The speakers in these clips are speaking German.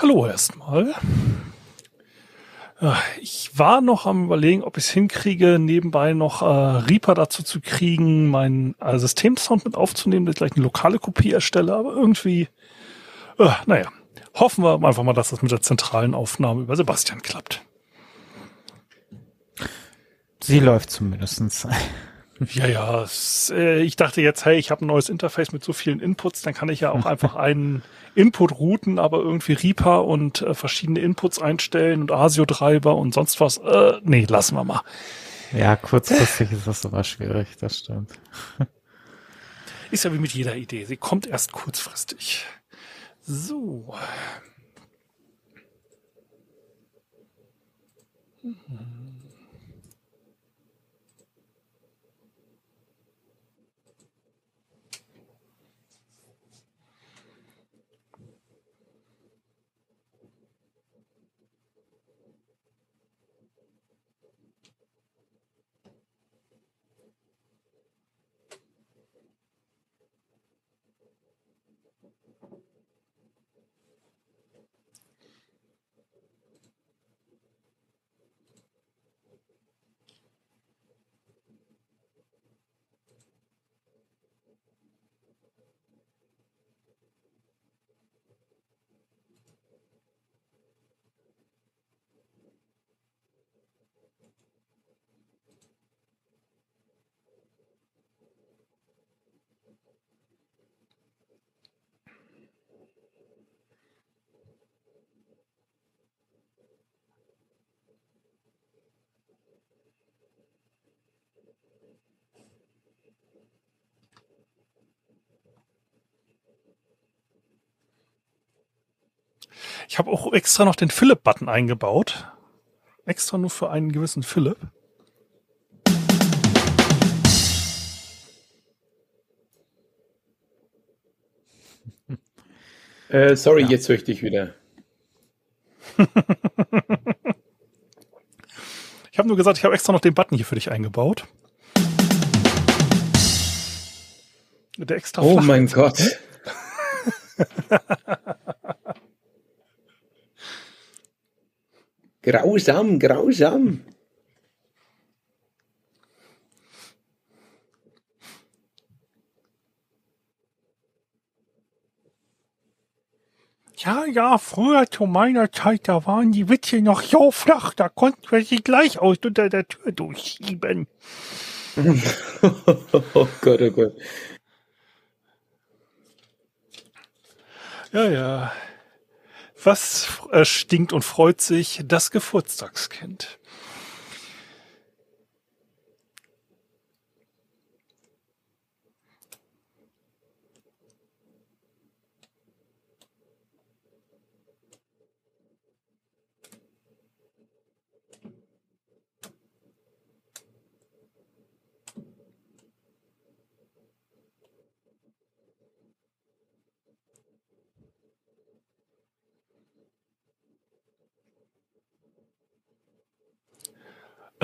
Hallo erstmal. Ich war noch am überlegen, ob ich es hinkriege, nebenbei noch äh, Reaper dazu zu kriegen, meinen äh, Systemsound mit aufzunehmen, dass ich gleich eine lokale Kopie erstelle, aber irgendwie, äh, naja, hoffen wir einfach mal, dass das mit der zentralen Aufnahme über Sebastian klappt. Sie läuft zumindestens. Ja, ja, äh, ich dachte jetzt, hey, ich habe ein neues Interface mit so vielen Inputs, dann kann ich ja auch einfach einen Input routen, aber irgendwie Reaper und äh, verschiedene Inputs einstellen und ASIO-Treiber und sonst was. Äh, nee, lassen wir mal. Ja, kurzfristig ist das immer schwierig, das stimmt. Ist ja wie mit jeder Idee. Sie kommt erst kurzfristig. So. Ich habe auch extra noch den Philipp-Button eingebaut. Extra nur für einen gewissen Philipp. Äh, sorry, jetzt höre ich dich wieder. Ich habe nur gesagt, ich habe extra noch den Button hier für dich eingebaut. Der extra Oh mein. Gott. grausam, grausam. Ja, ja, früher zu meiner Zeit, da waren die Witze noch so flach, da konnten wir sie gleich aus unter der Tür durchschieben. oh Gott, oh Gott. Ja, ja. Was äh, stinkt und freut sich das Geburtstagskind?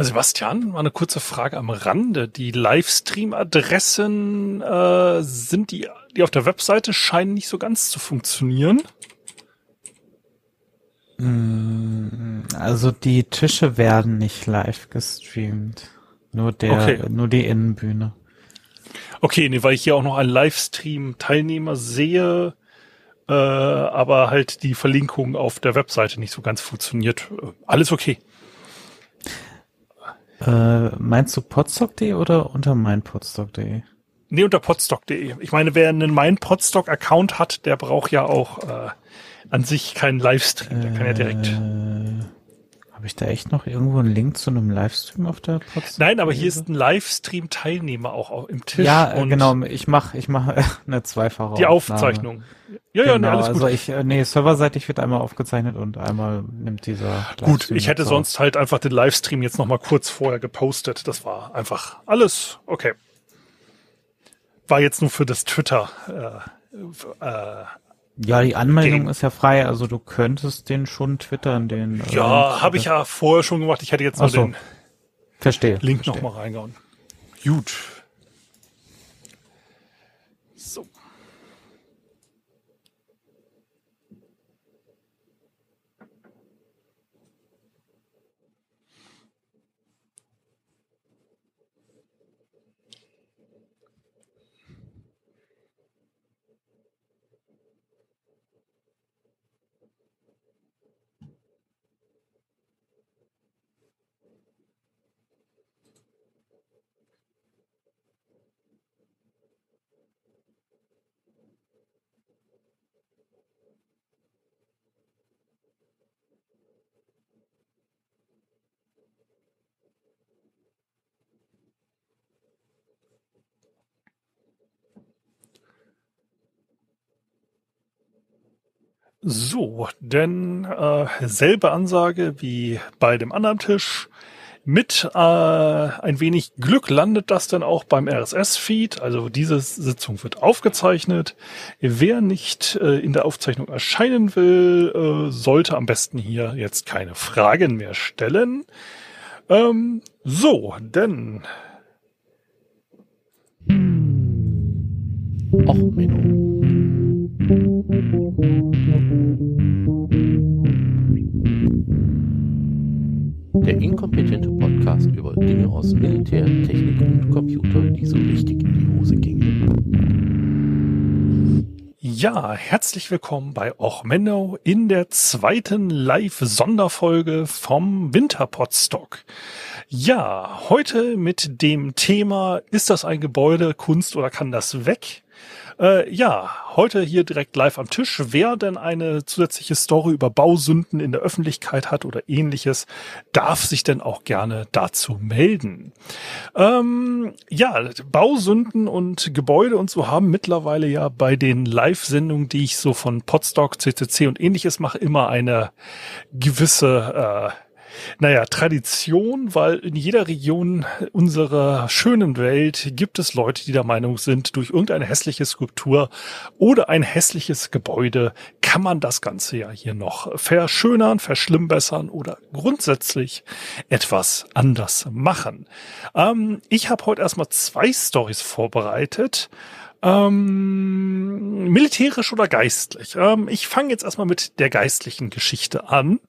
Sebastian, mal eine kurze Frage am Rande. Die Livestream-Adressen äh, sind die, die auf der Webseite scheinen nicht so ganz zu funktionieren. Mm, Also die Tische werden nicht live gestreamt. Nur der, Okay. nur die Innenbühne. Okay, nee, weil ich hier auch noch einen Livestream-Teilnehmer sehe, äh, aber halt die Verlinkung auf der Webseite nicht so ganz funktioniert. Äh, Alles okay. Äh, meinst du podstock.de oder unter meinpodstock.de? Nee, unter podstock.de. Ich meine, wer einen mein Podstock-Account hat, der braucht ja auch äh, an sich keinen Livestream. Der kann ja direkt. Äh, Habe ich da echt noch irgendwo einen Link zu einem Livestream auf der Podstock? Nein, aber hier ist ein Livestream-Teilnehmer auch au- im Tisch. Ja, äh, genau. Ich mache ich mach eine zweifache Die Aufnahme. Aufzeichnung. Ja, ja, nee, genau, alles gut. also ich, äh, nee, serverseitig wird einmal aufgezeichnet und einmal nimmt dieser Gut, Livestream ich hätte sonst halt einfach den Livestream jetzt noch mal kurz vorher gepostet. Das war einfach alles okay. War jetzt nur für das Twitter. Äh, äh. Ja, die Anmeldung Game. ist ja frei, also du könntest den schon twittern, den. äh, ja, habe ich ja vorher schon gemacht. Ich hätte jetzt nur Ach so. den Verstehe. Link verstehe. noch mal reingehauen. Gut. So. So, denn äh, selbe Ansage wie bei dem anderen Tisch. Mit äh, ein wenig Glück landet das dann auch beim RSS-Feed. Also diese Sitzung wird aufgezeichnet. Wer nicht äh, in der Aufzeichnung erscheinen will, äh, sollte am besten hier jetzt keine Fragen mehr stellen. Ähm, so, denn Och, Menno. Der inkompetente Podcast über Dinge aus Militär, Technik und Computer, die so richtig in die Hose gingen. Ja, herzlich willkommen bei Och Menno in der zweiten Live-Sonderfolge vom Winterpodstock. Ja, heute mit dem Thema, ist das ein Gebäude, Kunst oder kann das weg? Äh, ja, heute hier direkt live am Tisch. Wer denn eine zusätzliche Story über Bausünden in der Öffentlichkeit hat oder ähnliches, darf sich denn auch gerne dazu melden. Ähm, ja, Bausünden und Gebäude und so haben mittlerweile ja bei den Live-Sendungen, die ich so von Podstock, CCC und ähnliches mache, immer eine gewisse, äh, naja, Tradition, weil in jeder Region unserer schönen Welt gibt es Leute, die der Meinung sind, durch irgendeine hässliche Skulptur oder ein hässliches Gebäude kann man das Ganze ja hier noch verschönern, verschlimmbessern oder grundsätzlich etwas anders machen. Ähm, ich habe heute erstmal zwei Stories vorbereitet. Ähm, militärisch oder geistlich? Ähm, ich fange jetzt erstmal mit der geistlichen Geschichte an.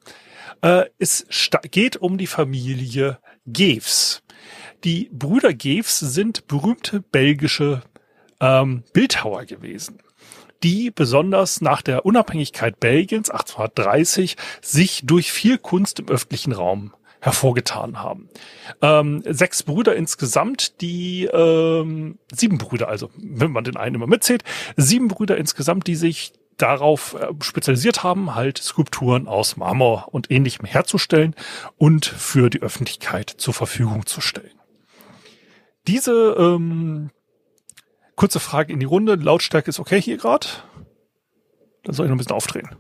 Äh, es geht um die Familie Geefs. Die Brüder Geefs sind berühmte belgische ähm, Bildhauer gewesen, die besonders nach der Unabhängigkeit Belgiens 1830 sich durch viel Kunst im öffentlichen Raum hervorgetan haben. Ähm, sechs Brüder insgesamt, die ähm, sieben Brüder, also wenn man den einen immer mitzählt, sieben Brüder insgesamt, die sich darauf äh, spezialisiert haben, halt Skulpturen aus Marmor und ähnlichem herzustellen und für die Öffentlichkeit zur Verfügung zu stellen. Diese ähm, kurze Frage in die Runde. Lautstärke ist okay hier gerade. Dann soll ich noch ein bisschen aufdrehen.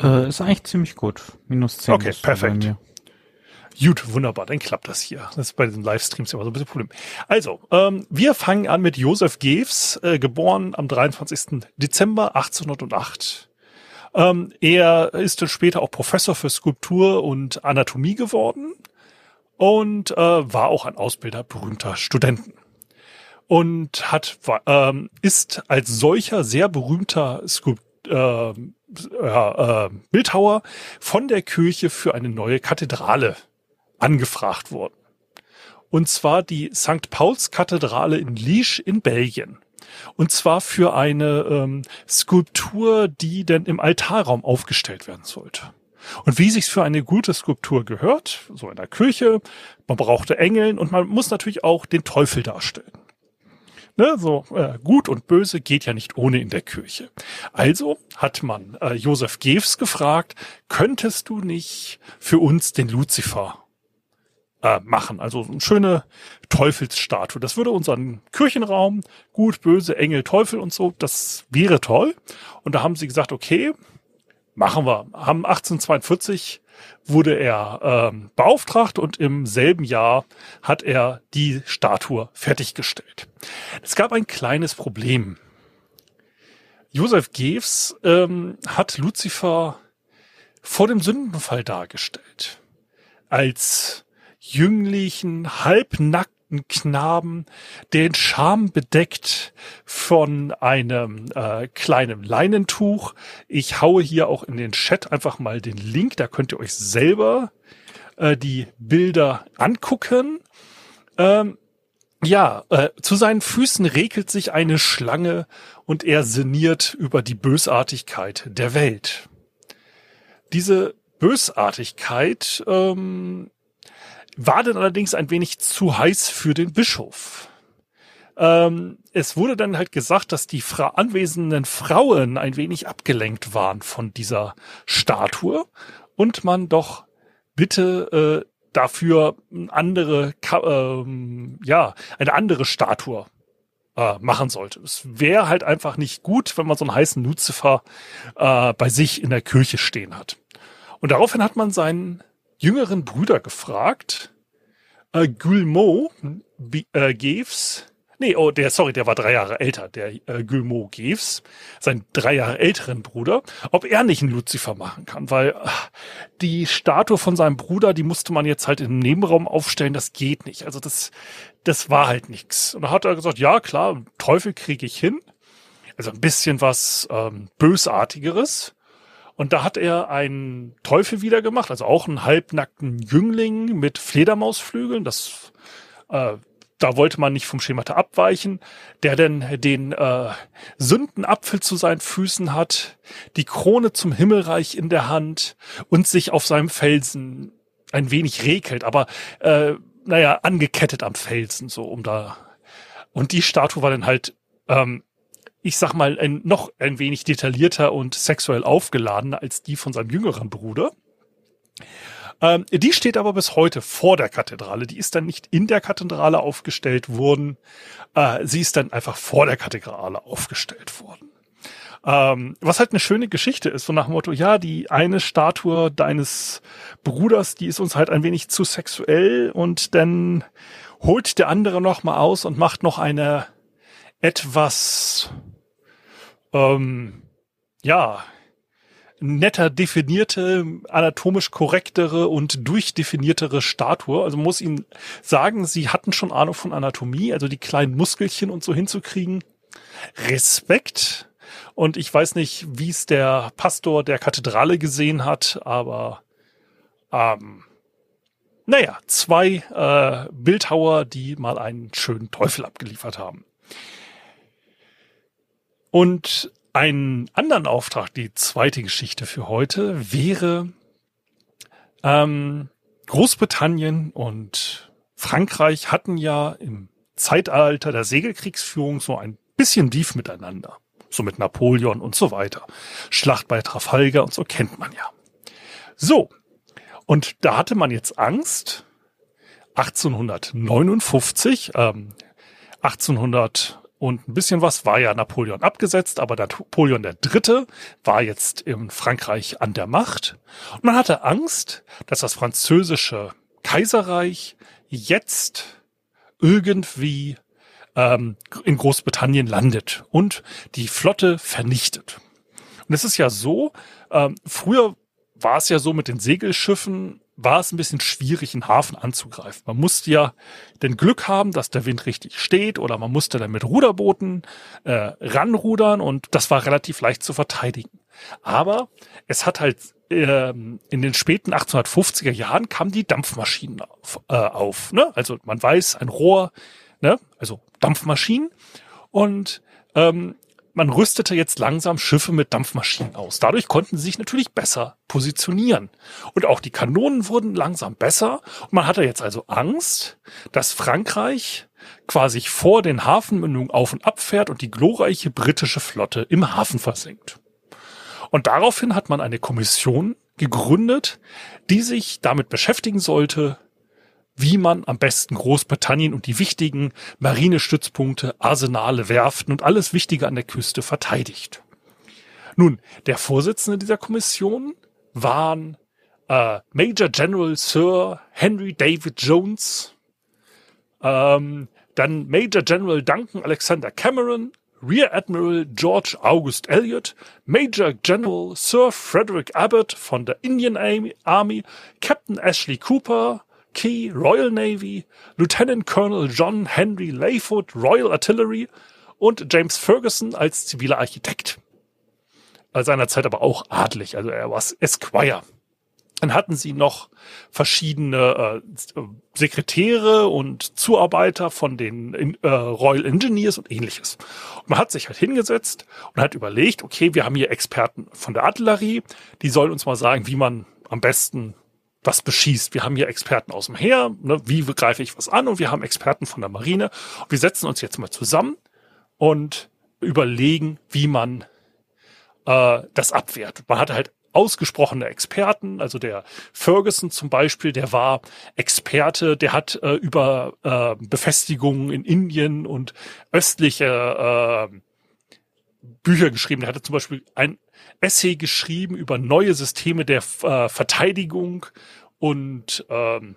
Äh, ist eigentlich ziemlich gut. Minus 10. Okay, perfekt. Gut, wunderbar, dann klappt das hier. Das ist bei den Livestreams immer so ein bisschen Problem. Also, ähm, wir fangen an mit Josef Geefs, äh, geboren am 23. Dezember 1808. Ähm, er ist dann später auch Professor für Skulptur und Anatomie geworden und äh, war auch ein Ausbilder berühmter Studenten. Und hat, ähm, ist als solcher sehr berühmter Skulpt, äh, äh, Bildhauer von der Kirche für eine neue Kathedrale angefragt worden. Und zwar die St. Pauls Kathedrale in Liege in Belgien. Und zwar für eine ähm, Skulptur, die denn im Altarraum aufgestellt werden sollte. Und wie sich's für eine gute Skulptur gehört, so in der Kirche, man brauchte Engeln und man muss natürlich auch den Teufel darstellen. Ne, so äh, gut und böse geht ja nicht ohne in der Kirche. Also hat man äh, Josef Gews gefragt, könntest du nicht für uns den Luzifer äh, machen? Also eine schöne Teufelsstatue. Das würde unseren Kirchenraum, gut, böse, Engel, Teufel und so, das wäre toll. Und da haben sie gesagt, okay, machen wir. Haben 1842 wurde er ähm, beauftragt und im selben Jahr hat er die Statue fertiggestellt. Es gab ein kleines Problem. Josef Gews ähm, hat Luzifer vor dem Sündenfall dargestellt. Als jünglichen, halbnackten nackten Knaben, den Scham bedeckt von einem äh, kleinen Leinentuch. Ich haue hier auch in den Chat einfach mal den Link, da könnt ihr euch selber äh, die Bilder angucken. Ähm, ja, äh, zu seinen Füßen regelt sich eine Schlange und er sinniert über die Bösartigkeit der Welt. Diese Bösartigkeit ähm, war dann allerdings ein wenig zu heiß für den Bischof. Ähm, es wurde dann halt gesagt, dass die fra anwesenden Frauen ein wenig abgelenkt waren von dieser Statue und man doch bitte äh, dafür andere, ähm, ja, eine andere Statue äh, machen sollte. Es wäre halt einfach nicht gut, wenn man so einen heißen Luzifer äh, bei sich in der Kirche stehen hat. Und daraufhin hat man seinen jüngeren Brüder gefragt, äh, Gulmo äh, Geves, nee, oh, der, sorry, der war drei Jahre älter, der äh, Gulmo Geves, sein drei Jahre älteren Bruder, ob er nicht einen Lucifer machen kann, weil äh, die Statue von seinem Bruder, die musste man jetzt halt im Nebenraum aufstellen, das geht nicht. Also das, das war halt nichts. Und da hat er gesagt, ja klar, Teufel kriege ich hin. Also ein bisschen was ähm, Bösartigeres. Und da hat er einen Teufel wieder gemacht, also auch einen halbnackten Jüngling mit Fledermausflügeln. Das, äh, da wollte man nicht vom Schemata abweichen, der denn den äh, Sündenapfel zu seinen Füßen hat, die Krone zum Himmelreich in der Hand und sich auf seinem Felsen ein wenig rekelt, aber äh, naja, angekettet am Felsen, so um da. Und die Statue war dann halt ähm, ich sag mal, ein, noch ein wenig detaillierter und sexuell aufgeladener als die von seinem jüngeren Bruder. Ähm, die steht aber bis heute vor der Kathedrale. Die ist dann nicht in der Kathedrale aufgestellt worden. Äh, sie ist dann einfach vor der Kathedrale aufgestellt worden. Ähm, was halt eine schöne Geschichte ist, so nach dem Motto, ja, die eine Statue deines Bruders, die ist uns halt ein wenig zu sexuell und dann holt der andere noch mal aus und macht noch eine etwas ähm, ja, netter definierte, anatomisch korrektere und durchdefiniertere Statue. Also muss ihnen sagen, sie hatten schon Ahnung von Anatomie, also die kleinen Muskelchen und so hinzukriegen. Respekt. Und ich weiß nicht, wie es der Pastor der Kathedrale gesehen hat, aber ähm, naja, zwei äh, Bildhauer, die mal einen schönen Teufel abgeliefert haben. Und einen anderen Auftrag, die zweite Geschichte für heute, wäre ähm, Großbritannien und Frankreich hatten ja im Zeitalter der Segelkriegsführung so ein bisschen Beef miteinander. So mit Napoleon und so weiter. Schlacht bei Trafalgar und so kennt man ja. So. Und da hatte man jetzt Angst. 1859, ähm, 1800 und ein bisschen was war ja Napoleon abgesetzt, aber Napoleon der Dritte war jetzt in Frankreich an der Macht. Und man hatte Angst, dass das französische Kaiserreich jetzt irgendwie ähm, in Großbritannien landet und die Flotte vernichtet. Und es ist ja so, ähm, früher war es ja so mit den Segelschiffen, war es ein bisschen schwierig, einen Hafen anzugreifen. Man musste ja den Glück haben, dass der Wind richtig steht oder man musste dann mit Ruderbooten äh, ranrudern und das war relativ leicht zu verteidigen. Aber es hat halt ähm, in den späten 1850er Jahren kamen die Dampfmaschinen auf. Äh, auf ne? Also man weiß, ein Rohr, ne? also Dampfmaschinen. Und ähm, man rüstete jetzt langsam Schiffe mit Dampfmaschinen aus. Dadurch konnten sie sich natürlich besser positionieren. Und auch die Kanonen wurden langsam besser. Und man hatte jetzt also Angst, dass Frankreich quasi vor den Hafenmündungen auf und ab fährt und die glorreiche britische Flotte im Hafen versinkt. Und daraufhin hat man eine Kommission gegründet, die sich damit beschäftigen sollte, wie man am besten Großbritannien und die wichtigen Marinestützpunkte, Arsenale, Werften und alles Wichtige an der Küste verteidigt. Nun, der Vorsitzende dieser Kommission waren äh, Major General Sir Henry David Jones, ähm, dann Major General Duncan Alexander Cameron, Rear Admiral George August Elliot, Major General Sir Frederick Abbott von der Indian Army, Captain Ashley Cooper, Key, Royal Navy, Lieutenant Colonel John Henry Layfoot, Royal Artillery und James Ferguson als ziviler Architekt. Seinerzeit aber auch adlig, also er war Esquire. Dann hatten sie noch verschiedene äh, Sekretäre und Zuarbeiter von den äh, Royal Engineers und ähnliches. Und man hat sich halt hingesetzt und hat überlegt, okay, wir haben hier Experten von der Artillerie, die sollen uns mal sagen, wie man am besten was beschießt. Wir haben hier Experten aus dem Heer, ne, wie greife ich was an und wir haben Experten von der Marine. Wir setzen uns jetzt mal zusammen und überlegen, wie man äh, das abwehrt. Man hatte halt ausgesprochene Experten, also der Ferguson zum Beispiel, der war Experte, der hat äh, über äh, Befestigungen in Indien und östliche äh, Bücher geschrieben. Der hatte zum Beispiel ein Essay geschrieben über neue Systeme der äh, Verteidigung und ähm,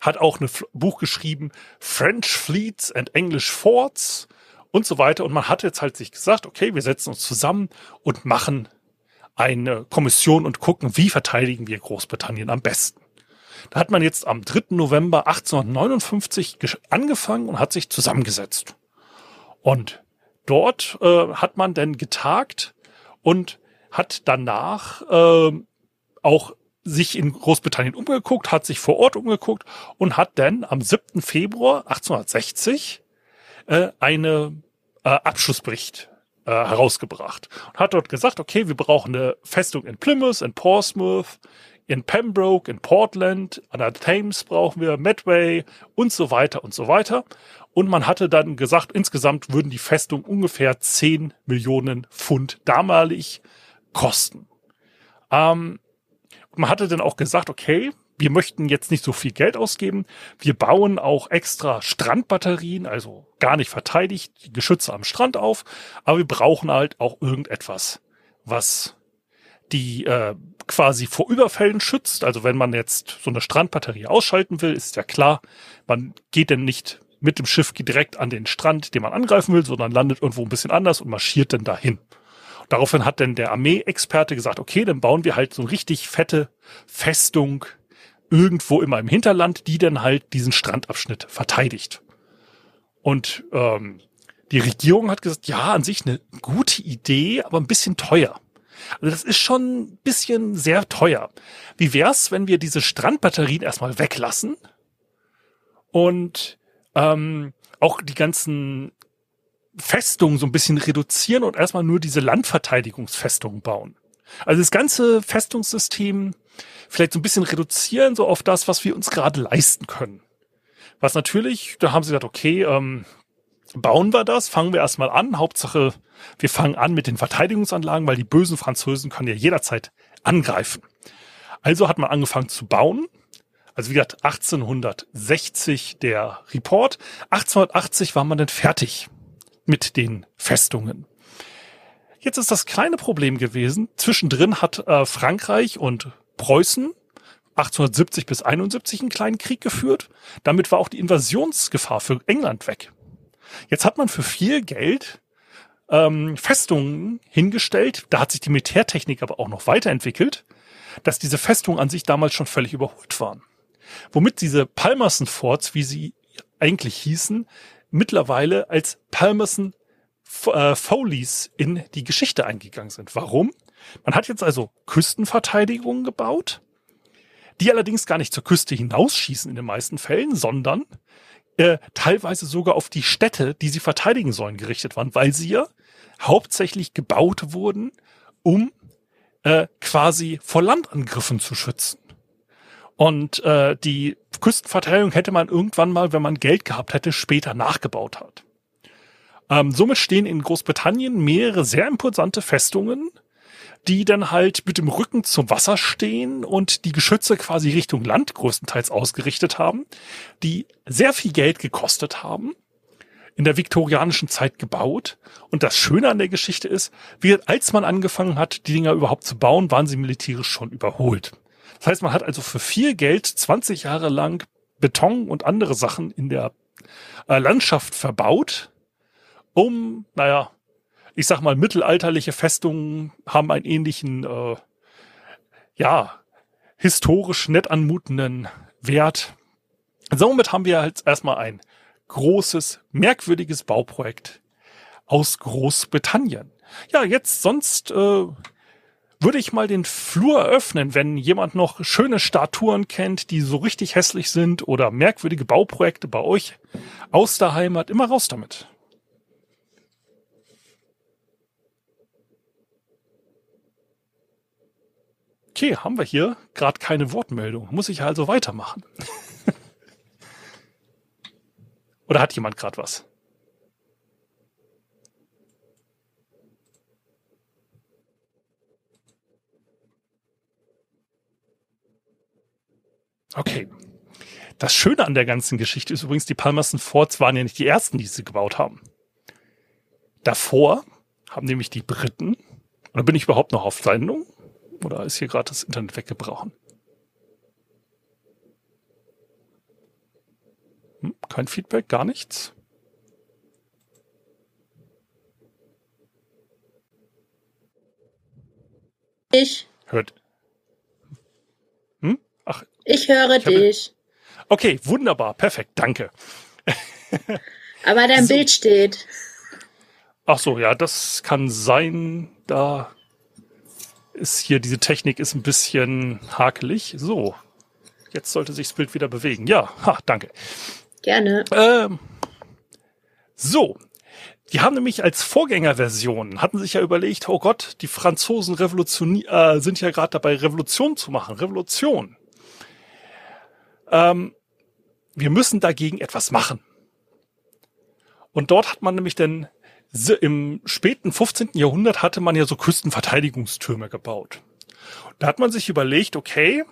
hat auch ein Buch geschrieben, French Fleets and English Forts und so weiter. Und man hat jetzt halt sich gesagt, okay, wir setzen uns zusammen und machen eine Kommission und gucken, wie verteidigen wir Großbritannien am besten. Da hat man jetzt am 3. November 1859 angefangen und hat sich zusammengesetzt. Und dort äh, hat man dann getagt und hat danach äh, auch sich in Großbritannien umgeguckt, hat sich vor Ort umgeguckt und hat dann am 7. Februar 1860 äh, eine äh, Abschlussbericht äh, herausgebracht und hat dort gesagt, okay, wir brauchen eine Festung in Plymouth, in Portsmouth, in Pembroke, in Portland, an der Thames brauchen wir Medway und so weiter und so weiter. Und man hatte dann gesagt, insgesamt würden die Festung ungefähr 10 Millionen Pfund damalig kosten. Ähm, man hatte dann auch gesagt, okay, wir möchten jetzt nicht so viel Geld ausgeben. Wir bauen auch extra Strandbatterien, also gar nicht verteidigt, die Geschütze am Strand auf, aber wir brauchen halt auch irgendetwas, was die äh, quasi vor Überfällen schützt. Also wenn man jetzt so eine Strandbatterie ausschalten will, ist ja klar, man geht dann nicht mit dem Schiff direkt an den Strand, den man angreifen will, sondern landet irgendwo ein bisschen anders und marschiert dann dahin. Daraufhin hat dann der Armeeexperte gesagt, okay, dann bauen wir halt so eine richtig fette Festung irgendwo immer im Hinterland, die dann halt diesen Strandabschnitt verteidigt. Und ähm, die Regierung hat gesagt, ja, an sich eine gute Idee, aber ein bisschen teuer. Also das ist schon ein bisschen sehr teuer. Wie wär's, wenn wir diese Strandbatterien erstmal weglassen und ähm, auch die ganzen Festungen so ein bisschen reduzieren und erstmal nur diese Landverteidigungsfestungen bauen. Also das ganze Festungssystem vielleicht so ein bisschen reduzieren, so auf das, was wir uns gerade leisten können. Was natürlich, da haben sie gesagt, okay, ähm, bauen wir das, fangen wir erstmal an. Hauptsache, wir fangen an mit den Verteidigungsanlagen, weil die bösen Franzosen können ja jederzeit angreifen. Also hat man angefangen zu bauen. Also wie gesagt, 1860 der Report. 1880 war man dann fertig mit den Festungen. Jetzt ist das kleine Problem gewesen. Zwischendrin hat äh, Frankreich und Preußen 1870 bis 71 einen kleinen Krieg geführt. Damit war auch die Invasionsgefahr für England weg. Jetzt hat man für viel Geld ähm, Festungen hingestellt. Da hat sich die Militärtechnik aber auch noch weiterentwickelt, dass diese Festungen an sich damals schon völlig überholt waren. Womit diese Palmerson Forts, wie sie eigentlich hießen, mittlerweile als Palmerson äh, Foleys in die Geschichte eingegangen sind. Warum? Man hat jetzt also Küstenverteidigungen gebaut, die allerdings gar nicht zur Küste hinausschießen in den meisten Fällen, sondern äh, teilweise sogar auf die Städte, die sie verteidigen sollen, gerichtet waren, weil sie ja hauptsächlich gebaut wurden, um äh, quasi vor Landangriffen zu schützen. Und äh, die Küstenverteidigung hätte man irgendwann mal, wenn man Geld gehabt hätte, später nachgebaut hat. Ähm, somit stehen in Großbritannien mehrere sehr imposante Festungen, die dann halt mit dem Rücken zum Wasser stehen und die Geschütze quasi Richtung Land größtenteils ausgerichtet haben, die sehr viel Geld gekostet haben, in der viktorianischen Zeit gebaut. Und das Schöne an der Geschichte ist, wie, als man angefangen hat, die Dinger überhaupt zu bauen, waren sie militärisch schon überholt. Das heißt, man hat also für viel Geld 20 Jahre lang Beton und andere Sachen in der äh, Landschaft verbaut, um, naja, ich sag mal, mittelalterliche Festungen haben einen ähnlichen, äh, ja, historisch nett anmutenden Wert. Somit haben wir jetzt erstmal ein großes, merkwürdiges Bauprojekt aus Großbritannien. Ja, jetzt sonst äh, würde ich mal den Flur öffnen, wenn jemand noch schöne Statuen kennt, die so richtig hässlich sind oder merkwürdige Bauprojekte bei euch aus der Heimat. Immer raus damit. Okay, haben wir hier gerade keine Wortmeldung. Muss ich also weitermachen. Oder hat jemand gerade was? Okay. Das Schöne an der ganzen Geschichte ist übrigens, die Palmerston Forts waren ja nicht die ersten, die sie gebaut haben. Davor haben nämlich die Briten, oder bin ich überhaupt noch auf Sendung? Oder ist hier gerade das Internet weggebrochen? Hm, kein Feedback, gar nichts. Ich. Hört. Ich höre Ich habe- dich. okay, wunderbar, perfekt, danke. Aber dein So. Bild steht. Ach so, ja, das kann sein. Da ist hier diese Technik ist ein bisschen hakelig. So, jetzt sollte sich das Bild wieder bewegen. Ja, ha, danke. Gerne. Ähm, so, die haben nämlich als Vorgängerversion hatten sich ja überlegt, oh Gott, die Franzosen äh, sind ja gerade dabei, Revolution zu machen. Revolution. Ähm, wir müssen dagegen etwas machen. Und dort hat man nämlich dann s- im späten 15. Jahrhundert hatte man ja so Küstenverteidigungstürme gebaut. Da hat man sich überlegt, okay,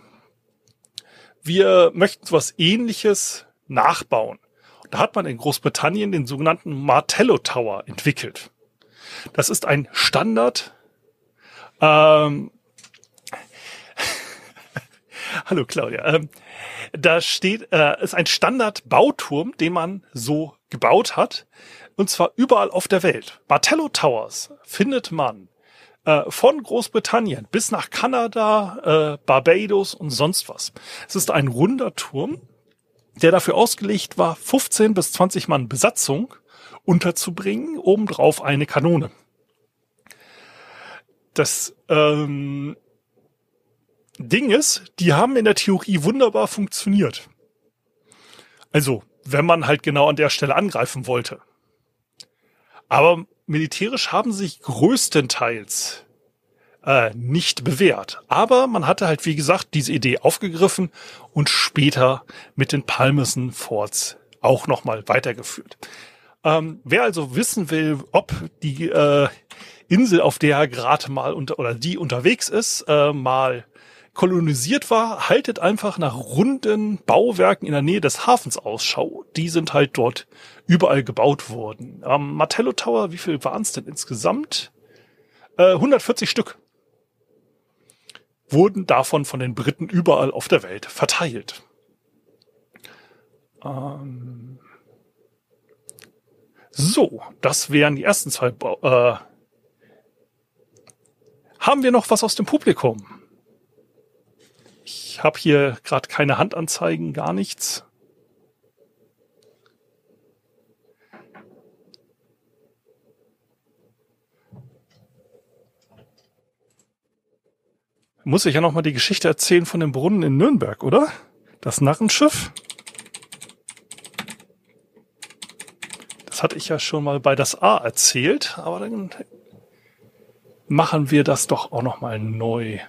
wir möchten was ähnliches nachbauen. Da hat man in Großbritannien den sogenannten Martello Tower entwickelt. Das ist ein Standard. Ähm, Hallo Claudia. Ähm, da steht, äh, ist ein Standard-Bauturm, den man so gebaut hat. Und zwar überall auf der Welt. Martello Towers findet man äh, von Großbritannien bis nach Kanada, äh, Barbados und sonst was. Es ist ein runder Turm, der dafür ausgelegt war, 15 bis 20 Mann Besatzung unterzubringen, obendrauf eine Kanone. Das ähm, Ding ist, die haben in der Theorie wunderbar funktioniert. Also, wenn man halt genau an der Stelle angreifen wollte. Aber militärisch haben sich größtenteils äh, nicht bewährt. Aber man hatte halt, wie gesagt, diese Idee aufgegriffen und später mit den Palmerston Forts auch nochmal weitergeführt. Ähm, wer also wissen will, ob die äh, Insel, auf der er gerade mal unter oder die unterwegs ist, äh, mal kolonisiert war, haltet einfach nach runden Bauwerken in der Nähe des Hafens Ausschau. Die sind halt dort überall gebaut worden. Ähm, Martello Tower, wie viel waren es denn insgesamt? Äh, 140 Stück wurden davon von den Briten überall auf der Welt verteilt. Ähm so, das wären die ersten zwei. Bau äh haben wir noch was aus dem Publikum? Ich habe hier gerade keine Handanzeigen, gar nichts. Muss ich ja noch mal die Geschichte erzählen von dem Brunnen in Nürnberg, oder? Das Narrenschiff. Das hatte ich ja schon mal bei das A erzählt, aber dann machen wir das doch auch noch mal neu.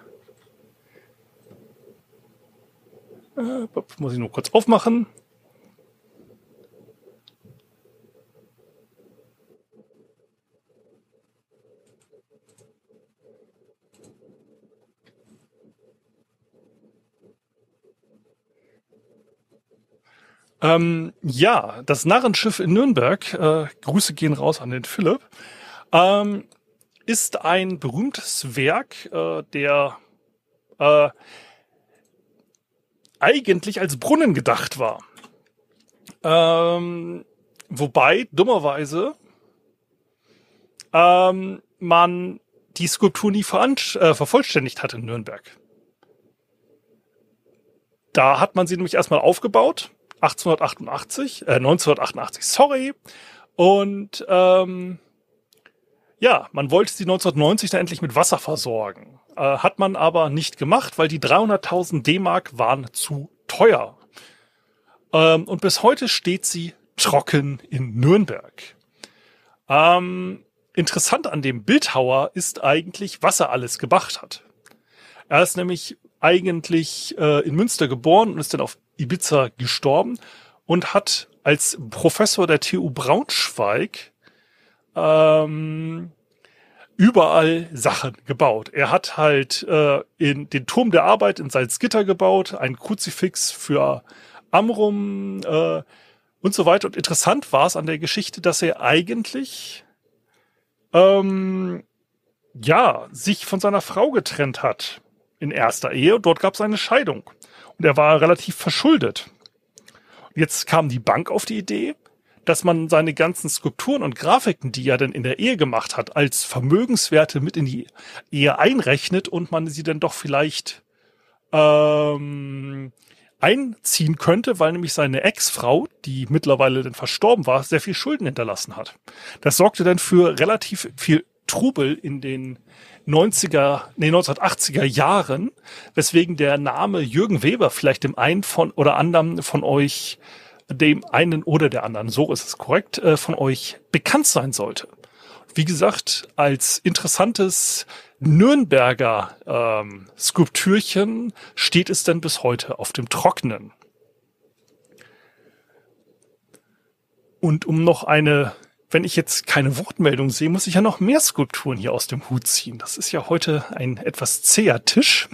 Äh, muss ich nur kurz aufmachen. Ähm, ja, das Narrenschiff in Nürnberg, äh, Grüße gehen raus an den Philipp, ähm, ist ein berühmtes Werk, äh, der äh, eigentlich als Brunnen gedacht war. Ähm, wobei, dummerweise, ähm, man die Skulptur nie äh, vervollständigt hat in Nürnberg. Da hat man sie nämlich erstmal aufgebaut 1888, äh, 1988, sorry. Und ähm, ja, man wollte sie 1990 dann endlich mit Wasser versorgen. Äh, hat man aber nicht gemacht, weil die 300.000 D-Mark waren zu teuer. Ähm, und bis heute steht sie trocken in Nürnberg. Ähm, interessant an dem Bildhauer ist eigentlich, was er alles gemacht hat. Er ist nämlich eigentlich äh, in Münster geboren und ist dann auf Ibiza gestorben und hat als Professor der TU Braunschweig ähm, überall Sachen gebaut. Er hat halt äh, in den Turm der Arbeit in Salzgitter gebaut, ein Kruzifix für Amrum äh, und so weiter. Und interessant war es an der Geschichte, dass er eigentlich ähm, ja sich von seiner Frau getrennt hat in erster Ehe. Dort gab es eine Scheidung und er war relativ verschuldet. Jetzt kam die Bank auf die Idee, dass man seine ganzen Skulpturen und Grafiken, die er dann in der Ehe gemacht hat, als Vermögenswerte mit in die Ehe einrechnet und man sie dann doch vielleicht ähm, einziehen könnte, weil nämlich seine Ex-Frau, die mittlerweile dann verstorben war, sehr viel Schulden hinterlassen hat. Das sorgte dann für relativ viel Trubel in den 90er, nee, 1980er Jahren, weswegen der Name Jürgen Weber vielleicht dem einen von oder anderen von euch, dem einen oder der anderen, so ist es korrekt, äh, von euch bekannt sein sollte. Wie gesagt, als interessantes Nürnberger ähm, Skulptürchen steht es denn bis heute auf dem Trocknen. Und um noch eine wenn ich jetzt keine Wortmeldung sehe, muss ich ja noch mehr Skulpturen hier aus dem Hut ziehen. Das ist ja heute ein etwas zäher Tisch.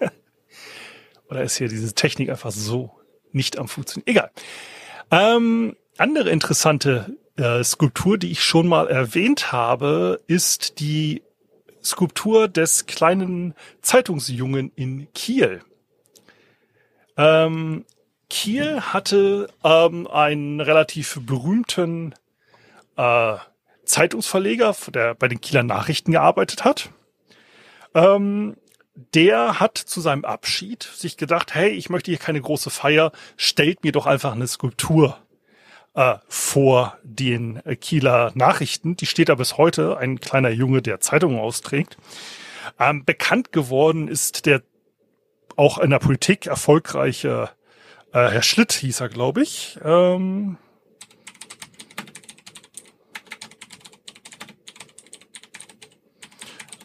Oder ist hier diese Technik einfach so nicht am Funktionieren? Egal. Ähm, andere interessante äh, Skulptur, die ich schon mal erwähnt habe, ist die Skulptur des kleinen Zeitungsjungen in Kiel. Ähm, Kiel hatte ähm, einen relativ berühmten äh, Zeitungsverleger, der bei den Kieler Nachrichten gearbeitet hat. Ähm, der hat zu seinem Abschied sich gedacht, hey, ich möchte hier keine große Feier, stellt mir doch einfach eine Skulptur äh, vor den äh, Kieler Nachrichten. Die steht da bis heute, ein kleiner Junge, der Zeitungen austrägt. Ähm, bekannt geworden ist der auch in der Politik erfolgreiche äh, Herr Schlitt hieß er, glaube ich. Ähm,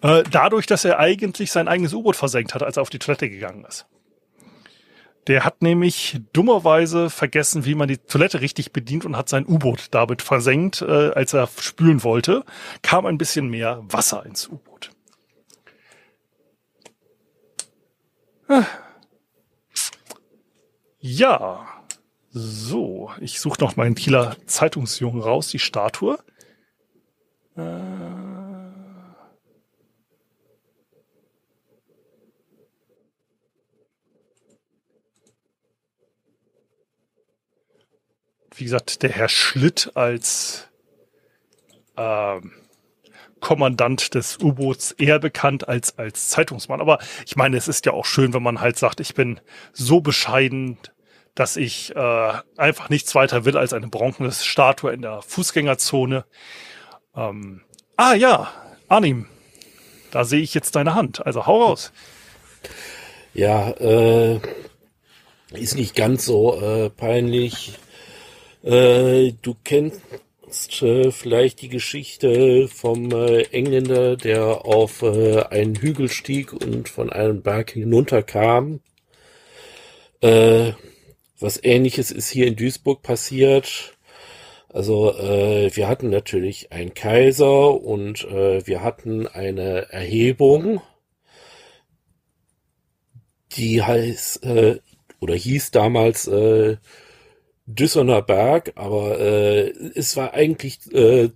Äh, dadurch, dass er eigentlich sein eigenes U-Boot versenkt hat, als er auf die Toilette gegangen ist. Der hat nämlich dummerweise vergessen, wie man die Toilette richtig bedient und hat sein U-Boot damit versenkt, äh, als er spülen wollte. Kam ein bisschen mehr Wasser ins U-Boot. Ah. Ja, so, ich suche noch meinen Kieler Zeitungsjungen raus, die Statue. Äh wie gesagt, der Herr Schlitt als ähm, Kommandant des U-Boots eher bekannt als als Zeitungsmann. Aber ich meine, es ist ja auch schön, wenn man halt sagt, ich bin so bescheiden, dass ich äh, einfach nichts weiter will als eine Bronzestatue in der Fußgängerzone. Ähm, ah ja, Arnim, Da sehe ich jetzt deine Hand. Also hau raus. Ja, äh, ist nicht ganz so äh, peinlich. Äh, du kennst äh, vielleicht die Geschichte vom äh, Engländer, der auf äh, einen Hügel stieg und von einem Berg hinunterkam. Was ähnliches ist hier in Duisburg passiert. Also wir hatten natürlich einen Kaiser und wir hatten eine Erhebung, die heißt oder hieß damals Düssener Berg, aber äh, es war eigentlich äh,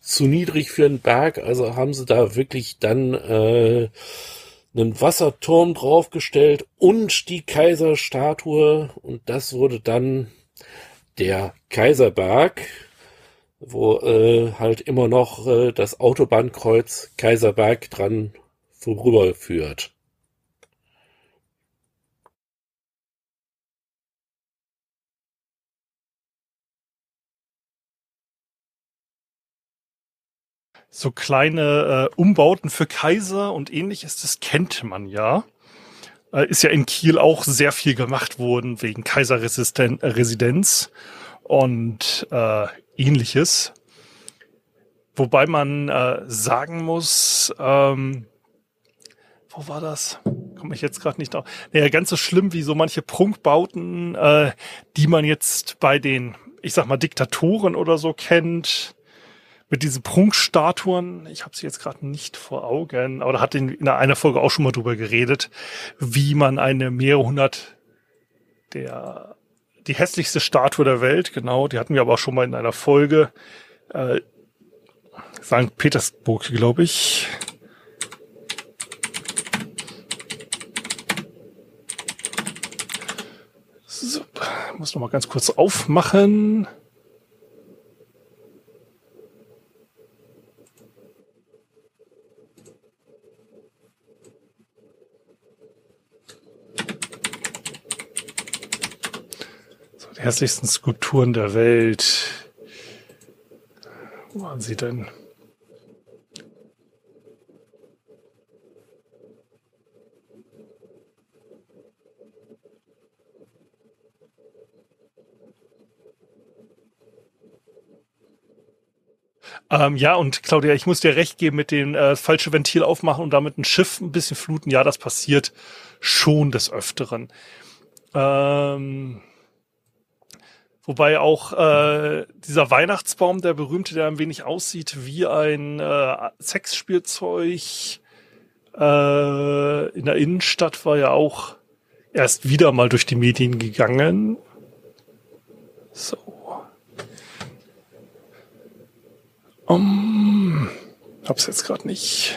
zu niedrig für einen Berg, also haben sie da wirklich dann äh, einen Wasserturm draufgestellt und die Kaiserstatue und das wurde dann der Kaiserberg, wo äh, halt immer noch äh, das Autobahnkreuz Kaiserberg dran vorüberführt. So kleine äh, Umbauten für Kaiser und ähnliches, das kennt man ja. Äh, ist ja in Kiel auch sehr viel gemacht worden wegen Kaiserresidenz und äh, ähnliches. Wobei man äh, sagen muss, ähm, wo war das? Komme ich jetzt gerade nicht drauf. Naja, ganz so schlimm wie so manche Prunkbauten, äh, die man jetzt bei den, ich sag mal, Diktatoren oder so kennt. Mit diesen Prunkstatuen, ich habe sie jetzt gerade nicht vor Augen, aber da hat in, in einer Folge auch schon mal drüber geredet, wie man eine mehrere hundert der die hässlichste Statue der Welt, genau, die hatten wir aber auch schon mal in einer Folge. Äh, St. Petersburg, glaube ich. So, muss noch mal ganz kurz aufmachen. Hässlichsten Skulpturen der Welt. Wo waren sie denn? Ähm, ja, und Claudia, ich muss dir recht geben mit dem äh, falsche Ventil aufmachen und damit ein Schiff ein bisschen fluten. Ja, das passiert schon des Öfteren. Ähm, wobei auch äh, dieser Weihnachtsbaum, der berühmte, der ein wenig aussieht wie ein äh, Sexspielzeug äh, in der Innenstadt, war ja auch erst wieder mal durch die Medien gegangen. So. Um, hab's jetzt gerade nicht.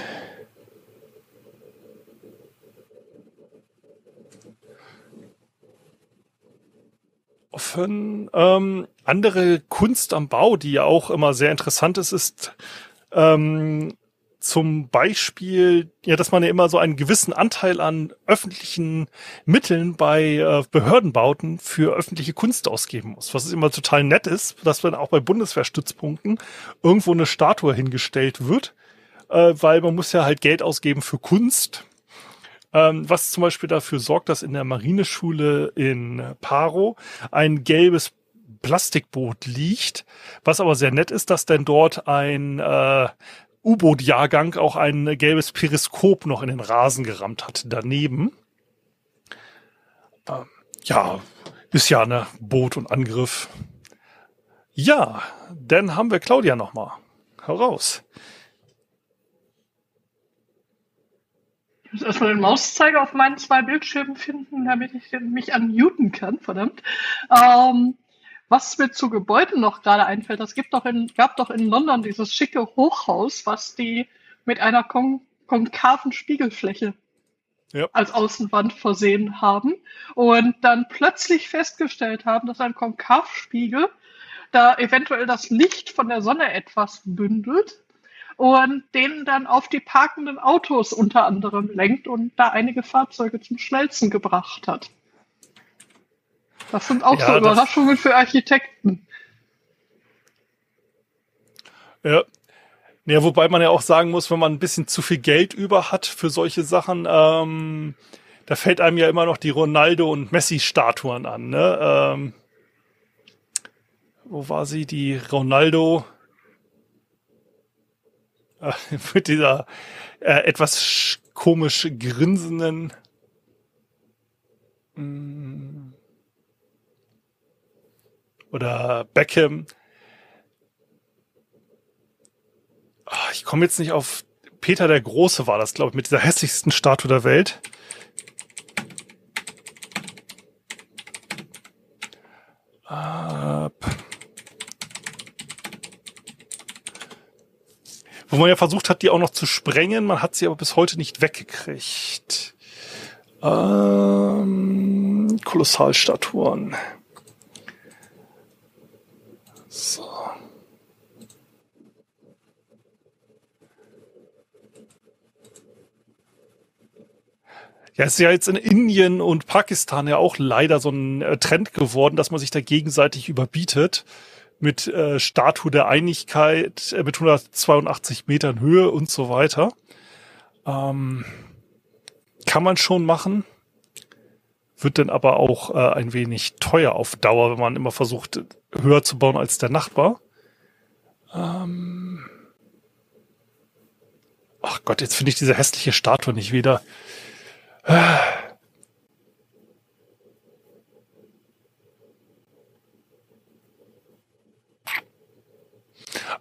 Offen. Ähm, andere Kunst am Bau, die ja auch immer sehr interessant ist, ist ähm, zum Beispiel, ja, dass man ja immer so einen gewissen Anteil an öffentlichen Mitteln bei äh, Behördenbauten für öffentliche Kunst ausgeben muss. Was immer total nett ist, dass dann auch bei Bundeswehrstützpunkten irgendwo eine Statue hingestellt wird, äh, weil man muss ja halt Geld ausgeben für Kunst. Ähm, was zum Beispiel dafür sorgt, dass in der Marineschule in Paro ein gelbes Plastikboot liegt. Was aber sehr nett ist, dass denn dort ein äh, U-Boot-Jahrgang auch ein gelbes Periskop noch in den Rasen gerammt hat daneben. Ähm, ja, ist ja ne Boot und Angriff. Ja, dann haben wir Claudia noch mal. Heraus. Ich muss erstmal den Mauszeiger auf meinen zwei Bildschirmen finden, damit ich mich unmuten kann, verdammt. Ähm, was mir zu Gebäuden noch gerade einfällt, es gibt doch in, gab doch in London dieses schicke Hochhaus, was die mit einer kon konkaven Spiegelfläche Ja. als Außenwand versehen haben und dann plötzlich festgestellt haben, dass ein Konkavspiegel da eventuell das Licht von der Sonne etwas bündelt und den dann auf die parkenden Autos unter anderem lenkt und da einige Fahrzeuge zum Schmelzen gebracht hat. Das sind auch Ja, so Überraschungen für Architekten. Ja. Ja, wobei man ja auch sagen muss, wenn man ein bisschen zu viel Geld über hat für solche Sachen, ähm, da fällt einem ja immer noch die Ronaldo und Messi-Statuen an. Ne? Ähm, wo war sie? Die Ronaldo äh, mit dieser äh, etwas sch- komisch grinsenden. Mm. Oder Beckham. Ah, ich komme jetzt nicht auf. Peter der Große war das, glaube ich, mit dieser hässlichsten Statue der Welt. Äh, wo man ja versucht hat, die auch noch zu sprengen. Man hat sie aber bis heute nicht weggekriegt. Ähm, Kolossalstatuen. So. Ja, es ist ja jetzt in Indien und Pakistan ja auch leider so ein äh, Trend geworden, dass man sich da gegenseitig überbietet mit äh, Statue der Einigkeit äh, mit 182 Metern Höhe und so weiter. Ähm, kann man schon machen, wird dann aber auch äh, ein wenig teuer auf Dauer, wenn man immer versucht, höher zu bauen als der Nachbar. Ähm Ach Gott, jetzt finde ich diese hässliche Statue nicht wieder.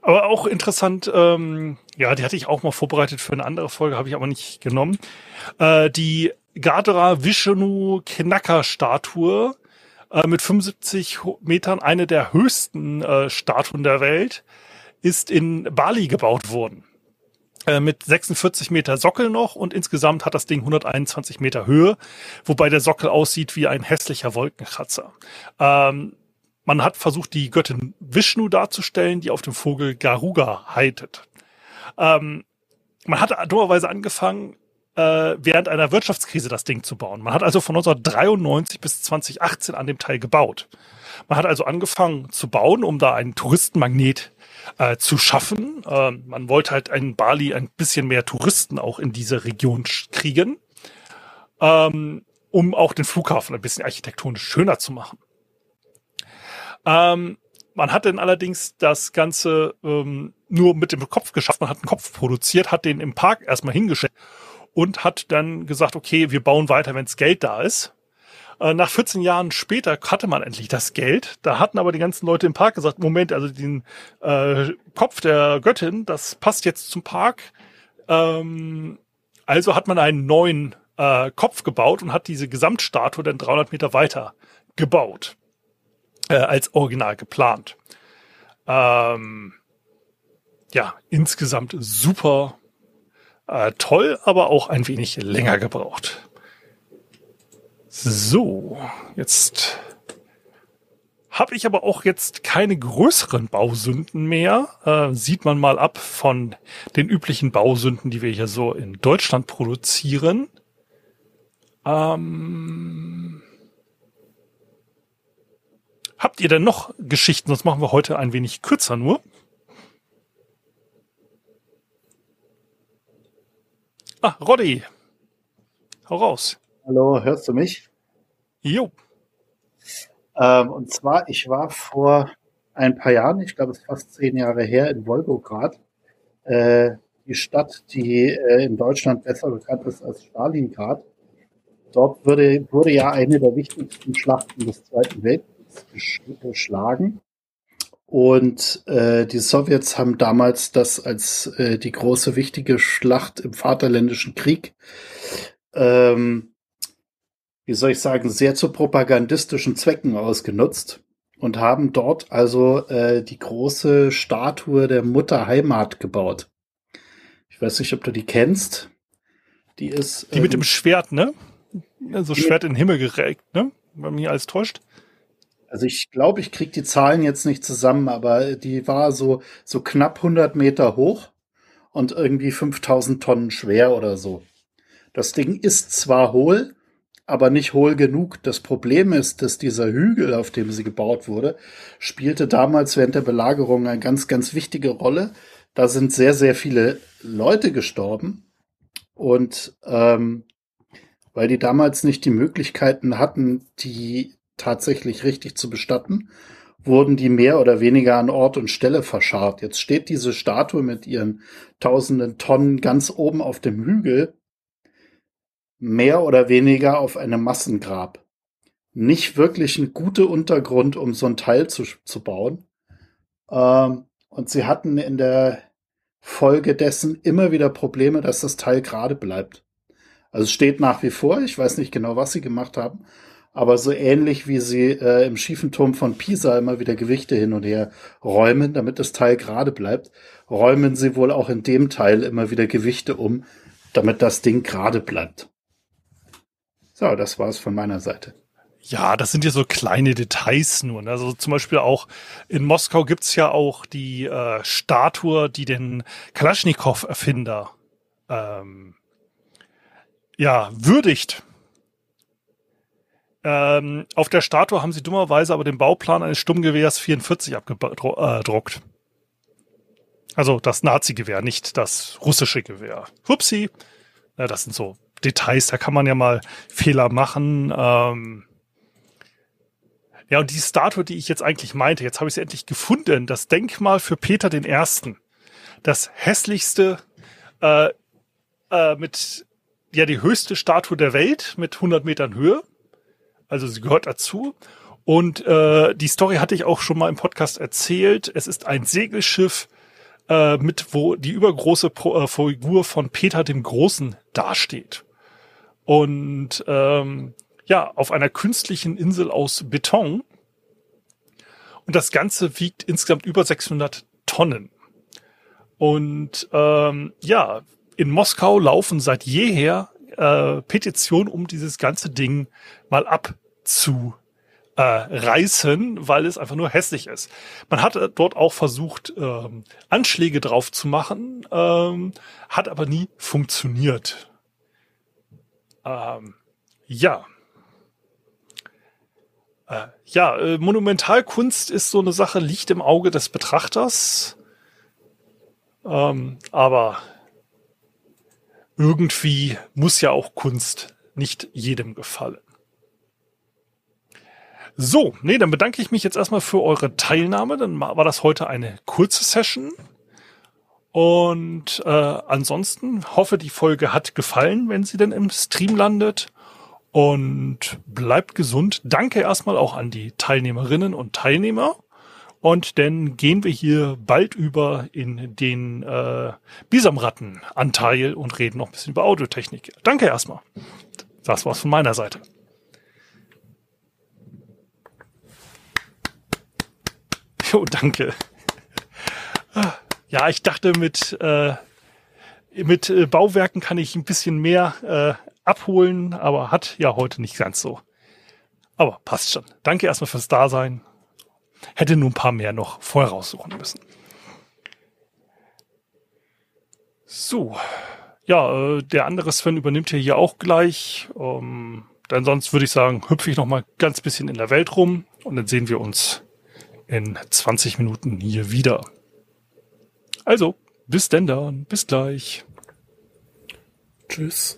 Aber auch interessant, ähm, ja, die hatte ich auch mal vorbereitet für eine andere Folge, habe ich aber nicht genommen. Äh, die Gadra Vishnu Knacker Statue äh, mit 75 Ho- Metern, eine der höchsten äh, Statuen der Welt, ist in Bali gebaut worden. Äh, mit 46 Meter Sockel noch und insgesamt hat das Ding 121 Meter Höhe, wobei der Sockel aussieht wie ein hässlicher Wolkenkratzer. Ähm, man hat versucht, die Göttin Vishnu darzustellen, die auf dem Vogel Garuga reitet. Ähm, man hat dummerweise angefangen, äh, während einer Wirtschaftskrise das Ding zu bauen. Man hat also von 1993 bis 2018 an dem Teil gebaut. Man hat also angefangen zu bauen, um da einen Touristenmagnet äh, zu schaffen. Äh, man wollte halt in Bali ein bisschen mehr Touristen auch in diese Region kriegen, ähm, um auch den Flughafen ein bisschen architektonisch schöner zu machen. Ähm, man hat dann allerdings das Ganze ähm, nur mit dem Kopf geschafft. Man hat einen Kopf produziert, hat den im Park erstmal hingestellt und hat dann gesagt, okay, wir bauen weiter, wenns Geld da ist. Äh, Nach 14 Jahren später hatte man endlich das Geld. Da hatten aber die ganzen Leute im Park gesagt, Moment, also den äh, Kopf der Göttin, das passt jetzt zum Park. Ähm, also hat man einen neuen äh, Kopf gebaut und hat diese Gesamtstatue dann 300 Meter weiter gebaut äh, als original geplant. Ähm, ja, insgesamt super äh, toll, aber auch ein wenig länger gebraucht. So, jetzt habe ich aber auch jetzt keine größeren Bausünden mehr. Äh, sieht man mal ab von den üblichen Bausünden, die wir hier so in Deutschland produzieren. Ähm, habt ihr denn noch Geschichten? Sonst machen wir heute ein wenig kürzer nur. Ah, Roddy. Hau raus. Hallo, hörst du mich? Jo. Ähm, und zwar, ich war vor ein paar Jahren, ich glaube, es ist fast zehn Jahre her, in Wolgograd. Äh, die Stadt, die äh, in Deutschland besser bekannt ist als Stalingrad. Dort wurde, wurde ja eine der wichtigsten Schlachten des Zweiten Weltkriegs geschlagen. Und äh, die Sowjets haben damals das als äh, die große wichtige Schlacht im Vaterländischen Krieg ähm, wie soll ich sagen, sehr zu propagandistischen Zwecken ausgenutzt und haben dort also äh, die große Statue der Mutter Heimat gebaut. Ich weiß nicht, ob du die kennst. Die ist Die mit ähm, dem Schwert, ne? So Die- Schwert in den Himmel gereckt, ne? Wenn mich alles täuscht. Also ich glaube, ich krieg die Zahlen jetzt nicht zusammen, aber die war so so knapp 100 Meter hoch und irgendwie 5000 Tonnen schwer oder so. Das Ding ist zwar hohl, aber nicht hohl genug. Das Problem ist, dass dieser Hügel, auf dem sie gebaut wurde, spielte damals während der Belagerung eine ganz, ganz wichtige Rolle. da sind sehr, sehr viele Leute gestorben. Und ähm, weil die damals nicht die Möglichkeiten hatten, die tatsächlich richtig zu bestatten, wurden die mehr oder weniger an Ort und Stelle verscharrt. Jetzt steht diese Statue mit ihren tausenden Tonnen ganz oben auf dem Hügel, mehr oder weniger auf einem Massengrab. Nicht wirklich ein guter Untergrund, um so ein Teil zu, zu bauen. Ähm, und sie hatten in der Folge dessen immer wieder Probleme, dass das Teil gerade bleibt. Also steht nach wie vor, ich weiß nicht genau, was sie gemacht haben, aber so ähnlich wie sie äh, im schiefen Turm von Pisa immer wieder Gewichte hin und her räumen, damit das Teil gerade bleibt, räumen sie wohl auch in dem Teil immer wieder Gewichte um, damit das Ding gerade bleibt. So, das war's von meiner Seite. Ja, das sind ja so kleine Details nur. ne? Also zum Beispiel auch in Moskau gibt's ja auch die äh, Statue, die den Kalaschnikow-Erfinder ähm, ja, würdigt. Ähm, auf der Statue haben sie dummerweise aber den Bauplan eines Stummgewehrs 44 abgedruckt. Also das Nazi-Gewehr, nicht das russische Gewehr. Hupsi. Ja, das sind so Details, da kann man ja mal Fehler machen. Ähm, ja, und die Statue, die ich jetzt eigentlich meinte, jetzt habe ich sie endlich gefunden. Das Denkmal für Peter den Ersten. Das hässlichste, äh, äh, mit, ja, die höchste Statue der Welt mit 100 Metern Höhe. Also sie gehört dazu. Und äh, die Story hatte ich auch schon mal im Podcast erzählt. Es ist ein Segelschiff, äh, mit wo die übergroße Pro, äh, Figur von Peter dem Großen dasteht. Und ähm, ja, auf einer künstlichen Insel aus Beton. Und das Ganze wiegt insgesamt über 600 Tonnen. Und ähm, ja, in Moskau laufen seit jeher äh, Petitionen, um dieses ganze Ding mal abzu äh, weil es einfach nur hässlich ist. Man hat dort auch versucht, ähm, Anschläge drauf zu machen, ähm, hat aber nie funktioniert. Ähm, ja. Äh, ja, äh, Monumentalkunst ist so eine Sache, liegt im Auge des Betrachters. Ähm, aber irgendwie muss ja auch Kunst nicht jedem gefallen. So, nee, dann bedanke ich mich jetzt erstmal für eure Teilnahme. Dann war das heute eine kurze Session. Und äh, ansonsten hoffe, die Folge hat gefallen, wenn sie denn im Stream landet. Und bleibt gesund. Danke erstmal auch an die Teilnehmerinnen und Teilnehmer. Und dann gehen wir hier bald über in den äh, Bisamratten-Anteil und reden noch ein bisschen über Audiotechnik. Danke erstmal. Das war's von meiner Seite. Jo, danke. Ja, ich dachte, mit, äh, mit äh, Bauwerken kann ich ein bisschen mehr äh, abholen, aber hat ja heute nicht ganz so. Aber passt schon. Danke erstmal fürs Dasein. Hätte nur ein paar mehr noch vorher raussuchen müssen. So. Ja, äh, der andere Sven übernimmt hier, hier auch gleich. Ähm, denn sonst würde ich sagen, hüpfe ich noch mal ganz bisschen in der Welt rum und dann sehen wir uns in 20 Minuten hier wieder. Also, bis denn dann, bis gleich. Tschüss.